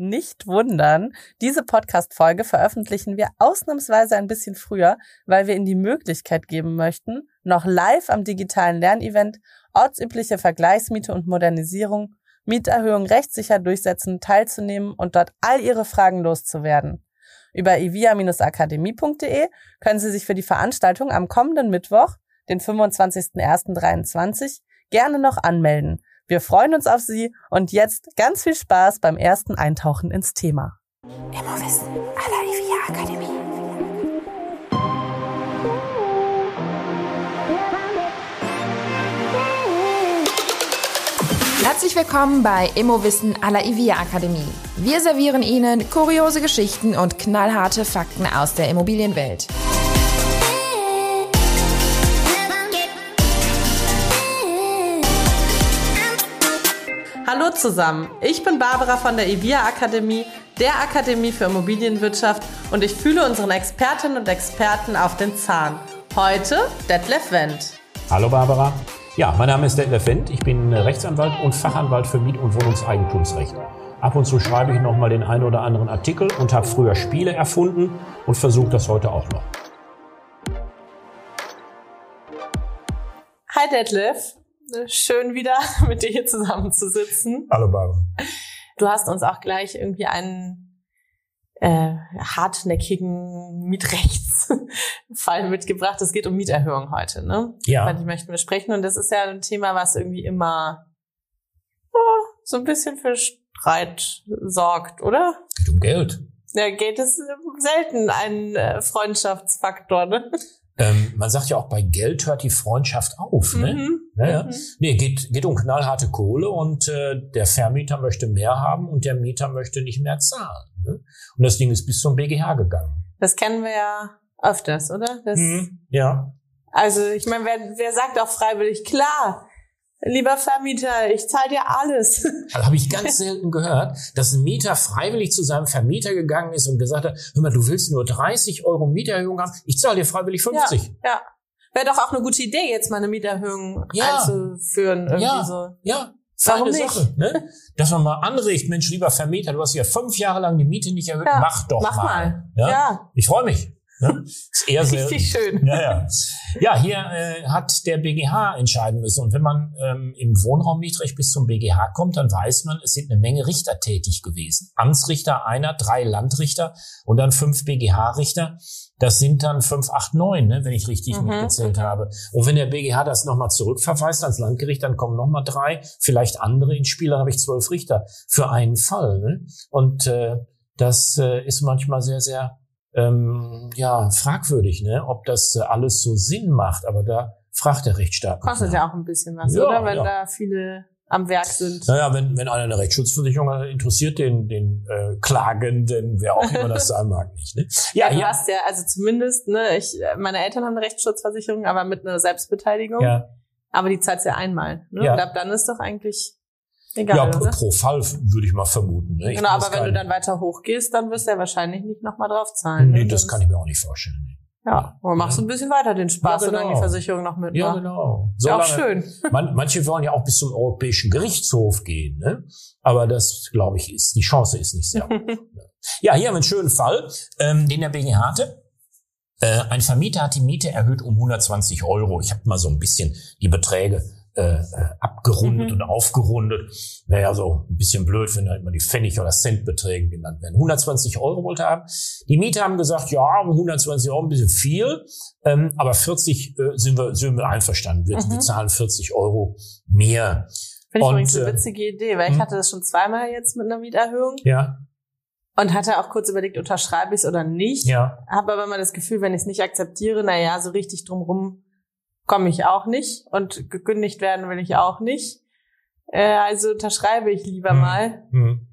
Nicht wundern, diese Podcast-Folge veröffentlichen wir ausnahmsweise ein bisschen früher, weil wir Ihnen die Möglichkeit geben möchten, noch live am digitalen Lernevent ortsübliche Vergleichsmiete und Modernisierung, Mieterhöhung rechtssicher durchsetzen, teilzunehmen und dort all Ihre Fragen loszuwerden. Über ivia-akademie.de können Sie sich für die Veranstaltung am kommenden Mittwoch, den 25.01.23, gerne noch anmelden. Wir freuen uns auf Sie und jetzt ganz viel Spaß beim ersten Eintauchen ins Thema. Immer Wissen aller IVIA Akademie. Herzlich willkommen bei Immowissen aller IVIA Akademie. Wir servieren Ihnen kuriose Geschichten und knallharte Fakten aus der Immobilienwelt. Zusammen, ich bin Barbara von der IVIA Akademie, der Akademie für Immobilienwirtschaft und ich fühle unseren Expertinnen und Experten auf den Zahn. Heute Detlef Wendt. Hallo Barbara. Ja, mein Name ist Detlef Wendt. Ich bin Rechtsanwalt und Fachanwalt für Miet- und Wohnungseigentumsrecht. Ab und zu schreibe ich nochmal den einen oder anderen Artikel und habe früher Spiele erfunden und versuche das heute auch noch. Hi Detlef, schön wieder mit dir hier zusammenzusitzen. Hallo Barbara. Du hast uns auch gleich irgendwie einen äh, hartnäckigen Mietrechtsfall mitgebracht. Es geht um Mieterhöhung heute, ne? Ja. Die möchten wir sprechen. Und das ist ja ein Thema, was irgendwie immer oh, so ein bisschen für Streit sorgt, oder? Geht um Geld. Ja, Geld ist selten ein äh, Freundschaftsfaktor, ne? Ähm, man sagt ja auch, bei Geld hört die Freundschaft auf. Ne? Mhm. Ja, ja. Mhm. Nee, geht, geht um knallharte Kohle und äh, der Vermieter möchte mehr haben und der Mieter möchte nicht mehr zahlen. Ne? Und das Ding ist bis zum BGH gegangen. Das kennen wir ja öfters, oder? Das, Mhm. Ja. Also ich meine, wer, wer sagt auch freiwillig, klar, lieber Vermieter, ich zahle dir alles. Also habe ich ganz selten gehört, dass ein Mieter freiwillig zu seinem Vermieter gegangen ist und gesagt hat, hör mal, du willst nur 30 Euro Mieterhöhung haben, ich zahle dir freiwillig 50. Ja, ja. Wäre doch auch eine gute Idee, jetzt mal eine Mieterhöhung Ja. einzuführen. Irgendwie Ja. so. Ja, Warum feine nicht? Sache. Ne? Dass man mal anregt, Mensch, lieber Vermieter, du hast ja fünf Jahre lang die Miete nicht erhöht, Ja, mach doch Mach mal. Ja? Ja. Ich freue mich. Ne? Ist eher selten. Richtig schön. Ja, ja. ja hier äh, hat der BGH entscheiden müssen. Und wenn man ähm, im Wohnraummietrecht bis zum BGH kommt, dann weiß man, es sind eine Menge Richter tätig gewesen. Amtsrichter einer, drei Landrichter und dann fünf BGH-Richter. Das sind dann fünf, acht, neun, ne, wenn ich richtig Mhm. mitgezählt habe. Und wenn der BGH das nochmal zurückverweist ans Landgericht, dann kommen nochmal drei, vielleicht andere ins Spiel. Dann habe ich zwölf Richter für einen Fall. Ne? Und äh, das äh, ist manchmal sehr, sehr ähm, ja, fragwürdig, ne? ob das äh, alles so Sinn macht. Aber da fragt der Rechtsstaat. Kostet ja auch ein bisschen was, Ja, oder? Wenn ja. da viele am Werk sind. Naja, wenn, wenn einer eine Rechtsschutzversicherung hat, interessiert den, den äh, Klagenden, wer auch immer das sein mag, nicht. Ne? Ja, Ja, du ja, hast ja, also zumindest, ne, ich, meine Eltern haben eine Rechtsschutzversicherung, aber mit einer Selbstbeteiligung. ja, Aber die zahlst du ja einmal. Ne? Ja. Und ab dann ist doch eigentlich egal, ja pro, oder? pro Fall würde ich mal vermuten. Ne? Ich Genau, aber das wenn du dann weiter hochgehst, dann wirst du ja wahrscheinlich nicht nochmal drauf zahlen. Nee, ne? das Dann kann ich mir auch nicht vorstellen. nee. Ja, aber machst du ein bisschen weiter den Spaß, Ja, genau. die Versicherung noch mitmacht. Ja, genau. Ist ja auch Solange- schön. Man, manche wollen ja auch bis zum Europäischen Gerichtshof gehen, ne? aber das, glaube ich, ist die Chance ist nicht sehr hoch. ja, hier haben wir einen schönen Fall, ähm, den der BGH hatte. Äh, ein Vermieter hat die Miete erhöht um 120 Euro. Ich habe mal so ein bisschen die Beträge äh, äh, abgerundet Mhm. und aufgerundet. Naja, so ein bisschen blöd, wenn da immer die Pfennig- oder Centbeträge genannt werden. 120 Euro wollte er haben. Die Mieter haben gesagt, ja, 120 Euro ein bisschen viel, ähm, aber 40 äh, sind, wir, sind wir einverstanden. Wir, Mhm. wir zahlen 40 Euro mehr. Finde ich Und, übrigens eine äh, witzige Idee, weil ich hm? hatte das schon zweimal jetzt mit einer Mieterhöhung Ja, und hatte auch kurz überlegt, unterschreibe ich es oder nicht. ja. Habe aber immer das Gefühl, wenn ich es nicht akzeptiere, na ja, so richtig drumrum komme ich auch nicht und gekündigt werden will ich auch nicht. Äh, also unterschreibe ich lieber Hm. mal. Hm.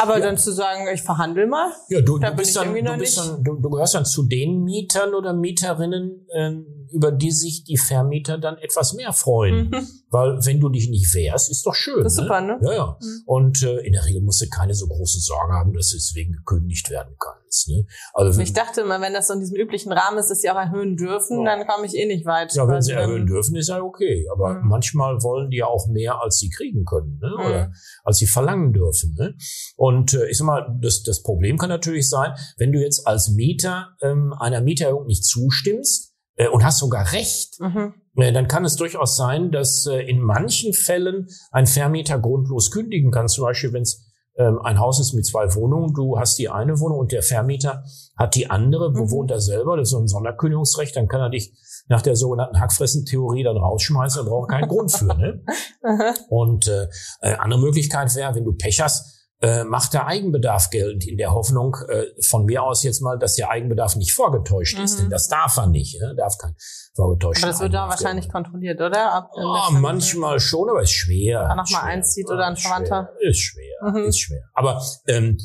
Aber Ja. dann zu sagen, ich verhandle mal. Ja, du, Da du bist dann, du, bist dann du, du gehörst dann zu den Mietern oder Mieterinnen, ähm, über die sich die Vermieter dann etwas mehr freuen. Mhm. Weil wenn du dich nicht wehrst, ist doch schön. Das ist ne? super, ne? Ja, ja. Mhm. Und äh, in der Regel musst du keine so große Sorge haben, dass du deswegen gekündigt werden kannst. Ne? Also ich dachte immer, wenn das so in diesem üblichen Rahmen ist, dass sie auch erhöhen dürfen, ja. dann komme ich eh nicht weit. Ja, wenn sie erhöhen dürfen, ist ja okay. Aber mhm. manchmal wollen die ja auch mehr, als sie kriegen können. Ne? Oder mhm. als sie verlangen dürfen. Ne? Und äh, ich sag mal, das, das Problem kann natürlich sein, wenn du jetzt als Mieter ähm, einer Mieterhöhung nicht zustimmst, und hast sogar recht, mhm. äh, dann kann es durchaus sein, dass äh, in manchen Fällen ein Vermieter grundlos kündigen kann. Zum Beispiel, wenn es ähm, ein Haus ist mit zwei Wohnungen, du hast die eine Wohnung und der Vermieter hat die andere, mhm. wohnt er selber, das ist so ein Sonderkündigungsrecht, dann kann er dich nach der sogenannten Hackfressen-Theorie dann rausschmeißen, da braucht keinen Grund für. Ne? und äh, äh, andere Möglichkeit wäre, wenn du Pech hast, äh, macht der Eigenbedarf geltend in der Hoffnung äh, von mir aus jetzt mal, dass der Eigenbedarf nicht vorgetäuscht mhm. ist, denn das darf er nicht, ne? darf kein vorgetäuscht. Aber das wird ja wahrscheinlich gelten. kontrolliert, oder? Ab, oh, manchmal schon, aber ist schwer. Wenn noch mal einzieht oder ein Verwandter. Ist schwer, mhm. ist schwer. Aber ähm,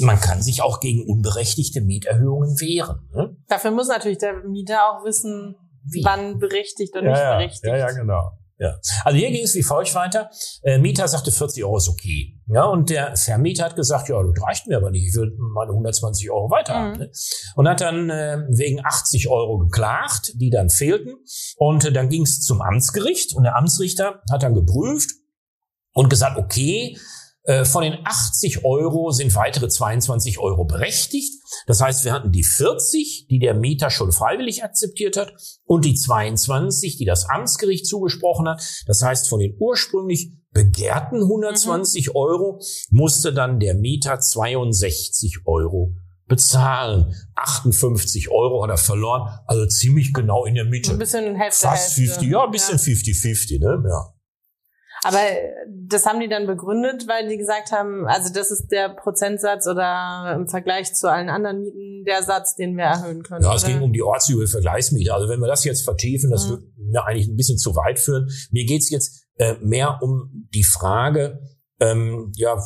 man kann sich auch gegen unberechtigte Mieterhöhungen wehren. Ne? Dafür muss natürlich der Mieter auch wissen, Wie? wann berechtigt und ja, nicht berechtigt. Ja, ja, genau. Ja. Also hier ging es wie folgt weiter. Äh, Mieter sagte 40 Euro ist okay. Ja, und der Vermieter hat gesagt, ja, das reicht mir aber nicht, ich will meine 120 Euro weiter haben. Mhm. Ne? Und hat dann äh, wegen 80 Euro geklagt, die dann fehlten. Und äh, dann ging es zum Amtsgericht und der Amtsrichter hat dann geprüft und gesagt, okay, äh, von den 80 Euro sind weitere 22 Euro berechtigt. Das heißt, wir hatten die 40, die der Mieter schon freiwillig akzeptiert hat, und die 22, die das Amtsgericht zugesprochen hat. Das heißt, von den ursprünglich begehrten 120 mhm. Euro musste dann der Mieter 62 Euro bezahlen. 58 Euro hat er verloren, also ziemlich genau in der Mitte. Ein bisschen Hälfte, Fast 50, ja, ein bisschen 50-50, ja. ne? Ja. Aber das haben die dann begründet, weil die gesagt haben, also das ist der Prozentsatz oder im Vergleich zu allen anderen Mieten der Satz, den wir erhöhen können. Ja, es oder? ging um die ortsübliche Vergleichsmiete. Also wenn wir das jetzt vertiefen, das mhm. wird mir eigentlich ein bisschen zu weit führen. Mir geht's jetzt äh, mehr um die Frage, ähm, ja,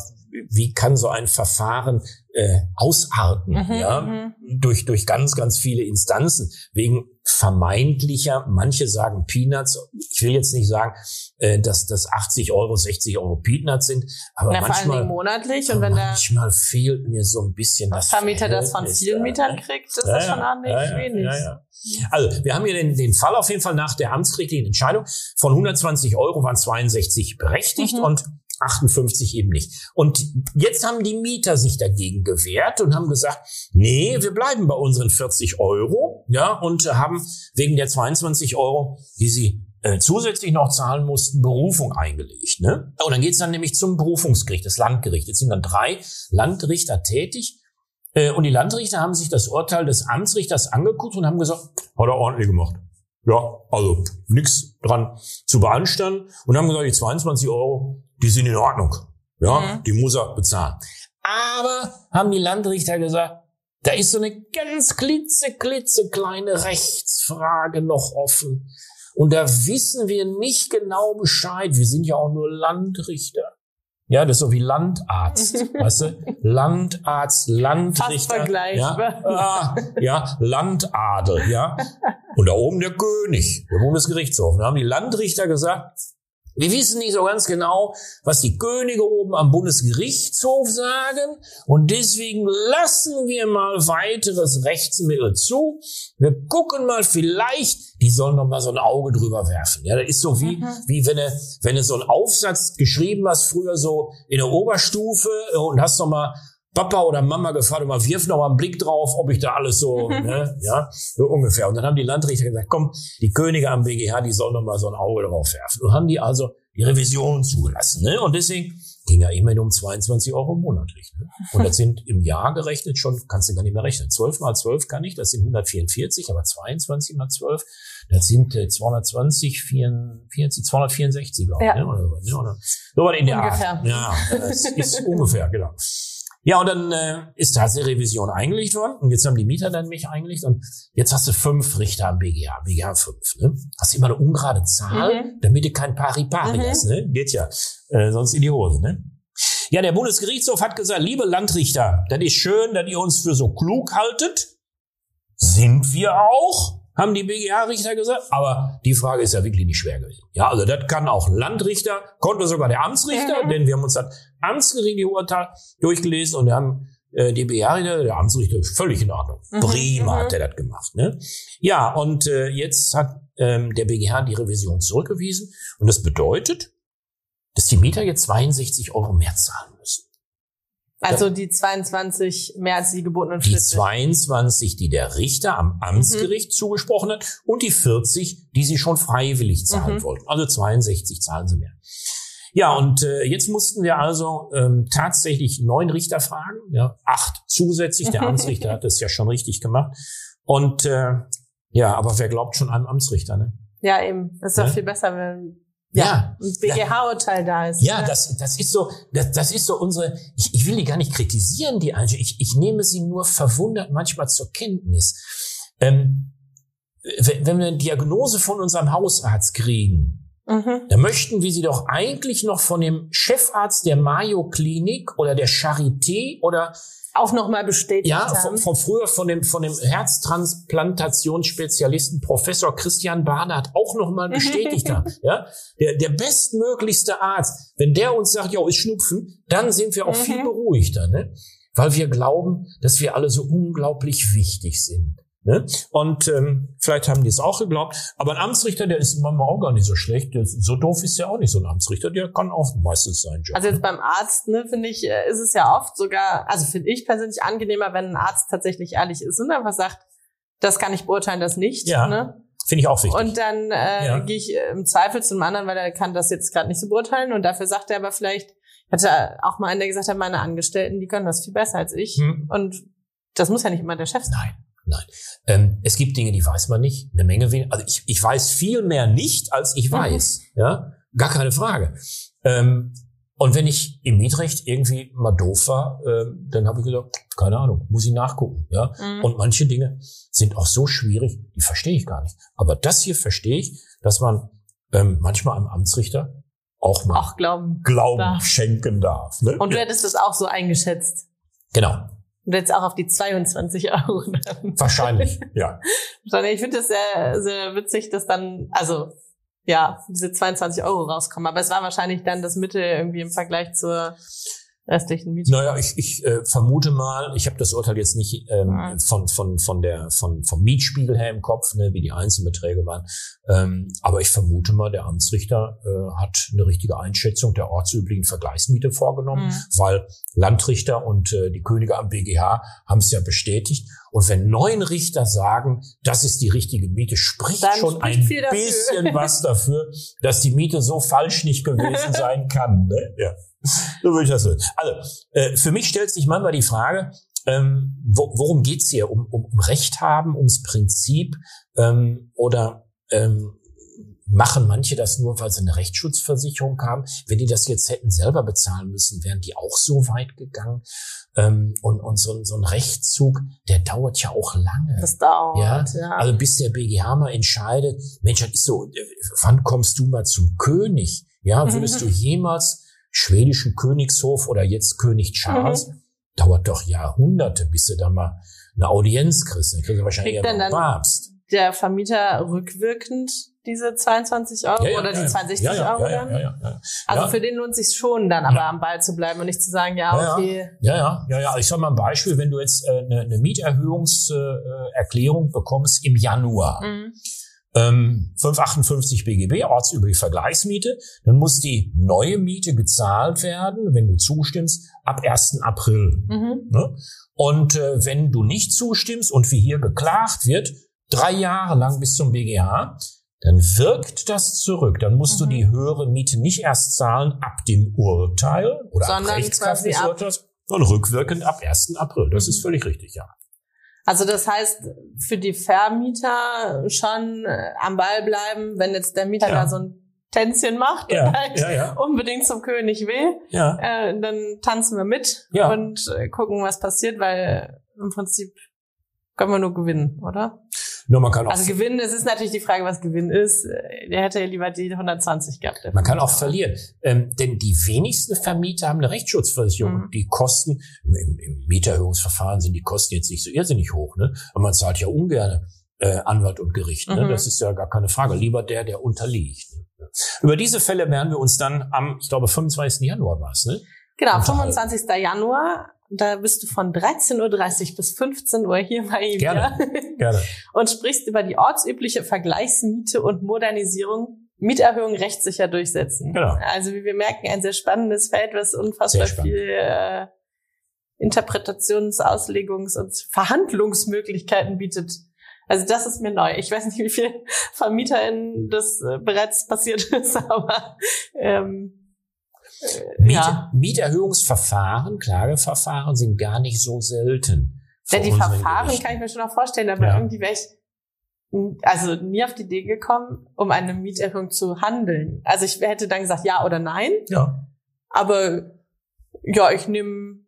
wie kann so ein Verfahren äh, ausarten, mhm, ja, mhm. durch durch ganz ganz viele Instanzen wegen vermeintlicher, manche sagen Peanuts. Ich will jetzt nicht sagen, äh, dass das 80 Euro, 60 Euro Peanuts sind, aber Na, manchmal monatlich und wenn manchmal fehlt mir so ein bisschen das Vermieter das von vielen Mietern kriegt, ist ja, das schon ordentlich ja, ja, wenig. Ja, also wir haben hier den, den Fall auf jeden Fall nach der amtsgerichtlichen Entscheidung von 120 Euro waren 62 berechtigt mhm. und 58 eben nicht. Und jetzt haben die Mieter sich dagegen gewehrt und haben gesagt, nee, wir bleiben bei unseren 40 Euro, ja, und haben wegen der 22 Euro, die sie äh, zusätzlich noch zahlen mussten, Berufung eingelegt. Ne? Und dann geht's dann nämlich zum Berufungsgericht, das Landgericht. Jetzt sind dann drei Landrichter tätig. Äh, und die Landrichter haben sich das Urteil des Amtsrichters angeguckt und haben gesagt, hat er ordentlich gemacht. Ja, also nichts dran zu beanstanden und haben gesagt, die 22 Euro, die sind in Ordnung. Ja, mhm. die muss er bezahlen. Aber haben die Landrichter gesagt, da ist so eine ganz klitze, klitze kleine Rechtsfrage noch offen. Und da wissen wir nicht genau Bescheid. Wir sind ja auch nur Landrichter. Ja, das ist so wie Landarzt, weißt du? Landarzt, Landrichter. Fast vergleichbar. Ja, ah, ja, Landadel, ja. Und da oben der König, der Bundesgerichtshof. Da haben die Landrichter gesagt, wir wissen nicht so ganz genau, was die Könige oben am Bundesgerichtshof sagen und deswegen lassen wir mal weiteres Rechtsmittel zu. Wir gucken mal vielleicht, die sollen noch mal so ein Auge drüber werfen. Ja, das ist so wie, mhm. wie wenn du, wenn du so einen Aufsatz geschrieben hast, früher so in der Oberstufe und hast noch mal Papa oder Mama gefragt, immer wirf noch mal einen Blick drauf, ob ich da alles so, ne, ja, so ungefähr. Und dann haben die Landrichter gesagt, komm, die Könige am BGH, die sollen noch mal so ein Auge drauf werfen. Und haben die also die Revision zugelassen, ne? Und deswegen ging ja immerhin um 22 Euro monatlich. Ne? Und das sind im Jahr gerechnet schon, kannst du gar nicht mehr rechnen. 12 mal 12 kann ich, das sind 144, aber 22 mal 12, das sind äh, 220, 44, 264, glaube ich. Ja. Ne? Oder, ne? Oder, so in der ungefähr. Art. Ja, das ist ungefähr, genau. Ja, und dann äh, ist tatsächlich Revision eingelegt worden und jetzt haben die Mieter dann mich eingelegt und jetzt hast du fünf Richter am BGH, BGH fünf. Ne? Hast du immer eine ungerade Zahl, mhm. damit du kein Pari-Pari mhm. hast. Ne? Geht ja, äh, sonst in die Hose. Ne? Ja, der Bundesgerichtshof hat gesagt, liebe Landrichter, das ist schön, dass ihr uns für so klug haltet. Sind wir auch. Haben die BGH-Richter gesagt. Aber die Frage ist ja wirklich nicht schwer gewesen. Ja, also das kann auch ein Landrichter, konnte sogar der Amtsrichter, mhm. denn wir haben uns das amtsgerichtliche Urteil durchgelesen und wir haben äh, die BGH-Richter, der Amtsrichter, völlig in Ordnung. Mhm. Prima mhm. hat er das gemacht. Ne? Ja, und äh, jetzt hat ähm, der BGH die Revision zurückgewiesen und das bedeutet, dass die Mieter jetzt 62 Euro mehr zahlen müssen. Also die 22 mehr als die gebotenen Die 22, die der Richter am Amtsgericht mhm. zugesprochen hat und die 40, die sie schon freiwillig zahlen mhm. wollten. Also 62 zahlen sie mehr. Ja, und äh, jetzt mussten wir also ähm, tatsächlich neun Richter fragen, ja, acht zusätzlich. Der Amtsrichter hat das ja schon richtig gemacht. Und äh, ja, aber wer glaubt schon einem Amtsrichter, ne? Ja, eben. Das ist doch ja? viel besser, wenn ja, ein BGH-Urteil da ist. Ja, ne? das, das ist so, das, das ist so unsere, ich, ich will die gar nicht kritisieren, die Einstellung. Ich, ich nehme sie nur verwundert manchmal zur Kenntnis. Ähm, wenn wir eine Diagnose von unserem Hausarzt kriegen, mhm. dann möchten wir sie doch eigentlich noch von dem Chefarzt der Mayo Klinik oder der Charité oder auch nochmal bestätigt ja, haben. Von, von früher von dem, von dem Herztransplantationsspezialisten Professor Christian Barnard auch nochmal bestätigt haben. Ja, der, der bestmöglichste Arzt, wenn der uns sagt, ja, ist Schnupfen, dann sind wir auch mhm. viel beruhigter, ne? Weil wir glauben, dass wir alle so unglaublich wichtig sind. Ne? Und ähm, vielleicht haben die es auch geglaubt. Aber ein Amtsrichter, der ist manchmal auch gar nicht so schlecht. So doof ist ja auch nicht so ein Amtsrichter. Der kann auch meistens sein Job. Also jetzt beim Arzt, ne, finde ich, äh, ist es ja oft sogar, also finde ich persönlich angenehmer, wenn ein Arzt tatsächlich ehrlich ist und einfach sagt, das kann ich beurteilen, das nicht. Ja. Ne? Finde ich auch wichtig. Und dann äh, ja. gehe ich im Zweifel zum anderen, weil er kann das jetzt gerade nicht so beurteilen. Und dafür sagt er aber vielleicht, ich hatte auch mal einen, der gesagt hat, meine Angestellten, die können das viel besser als ich. Hm. Und das muss ja nicht immer der Chef sein. Nein. Nein. Ähm, es gibt Dinge, die weiß man nicht. Eine Menge weniger. Also ich, ich weiß viel mehr nicht, als ich mhm. weiß. Mhm. Ja, gar keine Frage. Ähm, und wenn ich im Mietrecht irgendwie mal doof war, ähm, dann habe ich gesagt, keine Ahnung, muss ich nachgucken. Ja. Mhm. Und manche Dinge sind auch so schwierig, die verstehe ich gar nicht. Aber das hier verstehe ich, dass man ähm, manchmal einem Amtsrichter auch mal auch glauben, Glauben darf. schenken darf. Ne? Und du hättest das auch so eingeschätzt. Genau. Und jetzt auch auf die 22 Euro. Dann. Wahrscheinlich, ja. Wahrscheinlich. Ich finde das sehr, sehr witzig, dass dann, also ja, diese 22 Euro rauskommen. Aber es war wahrscheinlich dann das Mittel irgendwie im Vergleich zur restlichen Miete. Naja, ich, ich äh, vermute mal, ich habe das Urteil jetzt nicht ähm, ja. von, von, von der, von, vom Mietspiegel her im Kopf, ne, wie die Einzelbeträge waren. Ähm, aber ich vermute mal, der Amtsrichter äh, hat eine richtige Einschätzung der ortsüblichen Vergleichsmiete vorgenommen, mhm. weil Landrichter und äh, die Könige am BGH haben es ja bestätigt. Und wenn neun Richter sagen, das ist die richtige Miete, spricht Dann schon spricht ein bisschen was dafür, dass die Miete so falsch nicht gewesen sein kann. Ne? Ja so würde ich das sehen. Also, äh, für mich stellt sich manchmal die Frage, ähm, wo, worum geht's hier? Um, um, um Recht haben, ums Prinzip ähm, oder ähm, machen manche das nur, weil sie eine Rechtsschutzversicherung haben? Wenn die das jetzt hätten selber bezahlen müssen, wären die auch so weit gegangen. Ähm, und und so, so ein Rechtszug, der dauert ja auch lange. Das dauert, ja. ja. Also bis der BGH mal entscheidet, Mensch, das ist so, wann kommst du mal zum König? Ja, würdest du jemals schwedischen Königshof oder jetzt König Charles, mhm. dauert doch Jahrhunderte, bis du da mal eine Audienz kriegst. Dann kriegst du wahrscheinlich eher Papst. Der Vermieter rückwirkend diese 22 Euro ja, ja, oder die ja, 62 Euro dann? Also für den lohnt sich schon dann aber am Ball zu bleiben und nicht zu sagen, ja, okay. Ja, ja, ja, ja. Ich sag mal ein Beispiel, wenn du jetzt äh, eine, eine Mieterhöhungserklärung äh, bekommst im Januar. Mhm ähm, 558 BGB, ortsübliche Vergleichsmiete, dann muss die neue Miete gezahlt werden, wenn du zustimmst, ab 1. April. Mhm. Ne? Und äh, wenn du nicht zustimmst und wie hier geklagt wird, drei Jahre lang bis zum BGH, dann wirkt das zurück. Dann musst mhm. du die höhere Miete nicht erst zahlen ab dem Urteil oder Sondern ab Rechtskraft des Urteils, sondern rückwirkend ab 1. April. Das mhm. ist völlig richtig, ja. Also das heißt, für die Vermieter schon äh, am Ball bleiben, wenn jetzt der Mieter ja. da so ein Tänzchen macht ja, und halt ja, ja. unbedingt zum König will, äh, dann tanzen wir mit und äh, gucken, was passiert, weil im Prinzip können wir nur gewinnen, oder? Nur man kann auch also gewinnen, es ist natürlich die Frage, was Gewinn ist. Der hätte ja lieber die 120 gehabt. Man kann auch verlieren. Ähm, denn die wenigsten Vermieter haben eine Rechtsschutzversicherung. Mhm. Die Kosten, im, im Mieterhöhungsverfahren sind die Kosten jetzt nicht so irrsinnig hoch, ne? Aber man zahlt ja ungern äh, Anwalt und Gericht. Ne? Mhm. Das ist ja gar keine Frage. Lieber der, der unterliegt. Ne? Über diese Fälle werden wir uns dann am, ich glaube, 25. Januar war es, ne? Genau, Unterhalten. 25. Januar. Da bist du von 13.30 Uhr bis 15 Uhr hier bei ihm. Gerne. Gerne. Und sprichst über die ortsübliche Vergleichsmiete und Modernisierung, Mieterhöhung rechtssicher durchsetzen. Genau. Also wie wir merken, ein sehr spannendes Feld, was unfassbar viel äh, Interpretations-, Auslegungs- und Verhandlungsmöglichkeiten bietet. Also das ist mir neu. Ich weiß nicht, wie viel VermieterInnen das äh, bereits passiert ist, aber ähm, äh, Miet, ja. Mieterhöhungsverfahren, Klageverfahren sind gar nicht so selten. Ja, die Verfahren Gerichten. kann ich mir schon auch vorstellen, aber Ja. irgendwie wäre ich also nie auf die Idee gekommen, um eine Mieterhöhung zu handeln. Also ich hätte dann gesagt ja oder nein, Ja. aber ja, ich nehme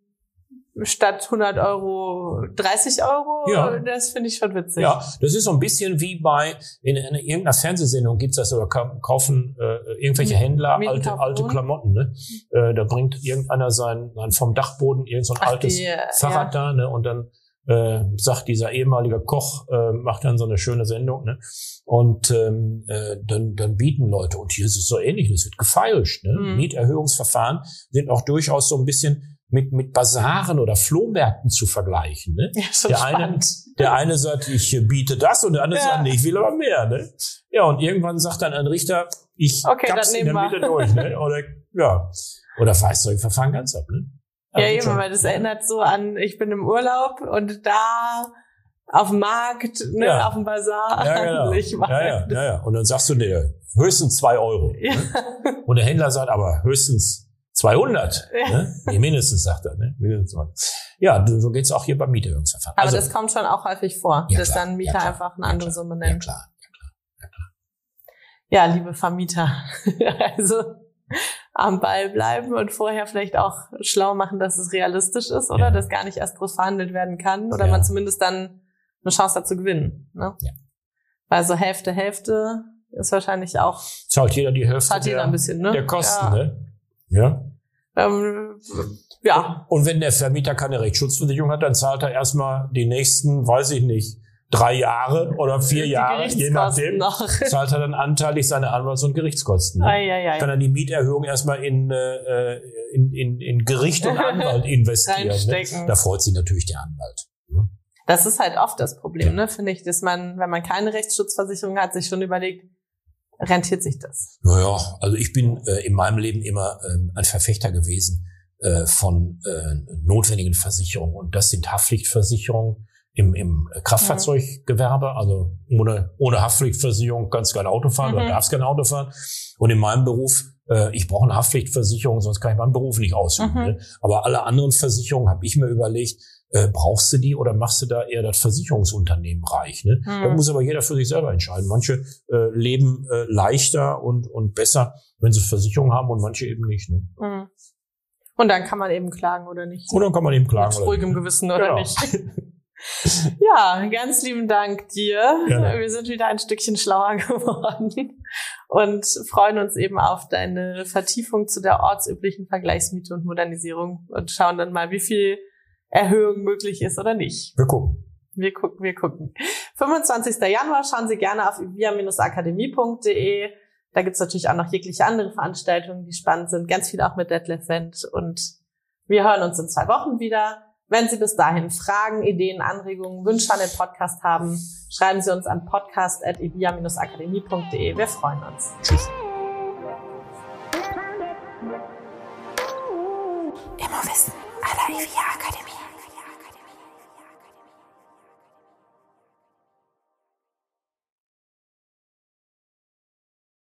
statt 100 Euro 30 Euro. Ja. Das finde ich schon witzig. Ja, das ist so ein bisschen wie bei, in, in irgendeiner Fernsehsendung gibt's das, oder ka- kaufen äh, irgendwelche Mieten- Händler Mieten alte, alte. Klamotten. Ne? Äh, da bringt irgendeiner sein, sein vom Dachboden irgend so ein Ach, altes die, Fahrrad da ne? und dann äh, sagt dieser ehemalige Koch, äh, macht dann so eine schöne Sendung, ne? Und ähm, äh, dann, dann bieten Leute, und hier ist es so ähnlich, es wird gefeilscht. Ne? Mhm. Mieterhöhungsverfahren sind auch durchaus so ein bisschen mit, mit Basaren oder Flohmärkten zu vergleichen. Ne? Ja, schon Der eine, der eine sagt, ich biete das und der andere Ja. sagt, nee, ich will aber mehr. Ne? Ja, und irgendwann sagt dann ein Richter, ich Okay, kapp's in der wir. Mitte durch. Ne? Oder, ja. Oder Fahrzeugeverfahren ganz ab. Ne? Ja, Also eben, weil das erinnert so an, ich bin im Urlaub und da auf dem Markt, ne, Ja. auf dem Bazar. Ja, genau. Ja, ja, ja, ja. Und dann sagst du dir, höchstens zwei Euro. Ja. Ne? Und der Händler sagt aber höchstens 200. Ja. Ne? Nee, mindestens, sagt er. Ne? Mindestens 200. Ja, so geht's auch hier beim Mieterhöhungsverfahren. Aber Also, das kommt schon auch häufig vor, Ja, dass klar, dann Mieter ja, klar, einfach eine ja, andere klar, Summe ja nennen. klar. Ja, liebe Vermieter. also am Ball bleiben und vorher vielleicht auch schlau machen, dass es realistisch ist oder Ja. dass gar nicht erst groß verhandelt werden kann oder Ja. man zumindest dann eine Chance hat zu gewinnen. Ne? Ja. Weil so Hälfte, Hälfte ist wahrscheinlich auch, Zahlt jeder die Hälfte zahlt jeder der, ein bisschen, ne? der Kosten. Ja. Ne? Ja. Ähm, ja. Und wenn der Vermieter keine Rechtsschutzversicherung hat, dann zahlt er erstmal die nächsten, weiß ich nicht, drei Jahre oder vier Die Jahre, je nachdem, noch. zahlt er dann anteilig seine Anwalts- und Gerichtskosten. Ne? Ei, ei, ei. Kann er die Mieterhöhung erstmal in, äh, in, in, in Gericht und Anwalt investieren. Ne? Da freut sich natürlich der Anwalt. Ne? Das ist halt oft das Problem, Ja. ne, finde ich, dass man, wenn man keine Rechtsschutzversicherung hat, sich schon überlegt, rentiert sich das? Naja, also ich bin äh, in meinem Leben immer ähm, ein Verfechter gewesen äh, von äh, notwendigen Versicherungen. Und das sind Haftpflichtversicherungen im, im Kraftfahrzeuggewerbe. Also ohne, ohne Haftpflichtversicherung kannst du kein Auto fahren oder Mhm. darfst kein Auto fahren. Und in meinem Beruf, äh, ich brauche eine Haftpflichtversicherung, sonst kann ich meinen Beruf nicht ausüben. Mhm. Ne? Aber alle anderen Versicherungen habe ich mir überlegt, äh, brauchst du die oder machst du da eher das Versicherungsunternehmen reich? Ne? Mhm. Da muss aber jeder für sich selber entscheiden. Manche äh, leben äh, leichter und, und besser, wenn sie Versicherung haben und manche eben nicht. Ne? Mhm. Und dann kann man eben klagen oder nicht. Und dann kann man eben klagen. Mit ruhigem? Gewissen oder Genau. nicht. Ja, ganz lieben Dank dir. Gerne. Wir sind wieder ein Stückchen schlauer geworden und freuen uns eben auf deine Vertiefung zu der ortsüblichen Vergleichsmiete und Modernisierung und schauen dann mal, wie viel Erhöhung möglich ist oder nicht. Wir gucken. Wir gucken, wir gucken. 25. Januar schauen Sie gerne auf via-akademie.de. Da gibt's natürlich auch noch jegliche andere Veranstaltungen, die spannend sind. Ganz viel auch mit Detlef Wendt. Und wir hören uns in zwei Wochen wieder. Wenn Sie bis dahin Fragen, Ideen, Anregungen, Wünsche an den Podcast haben, schreiben Sie uns an podcast.evia-akademie.de. Wir freuen uns. Tschüss.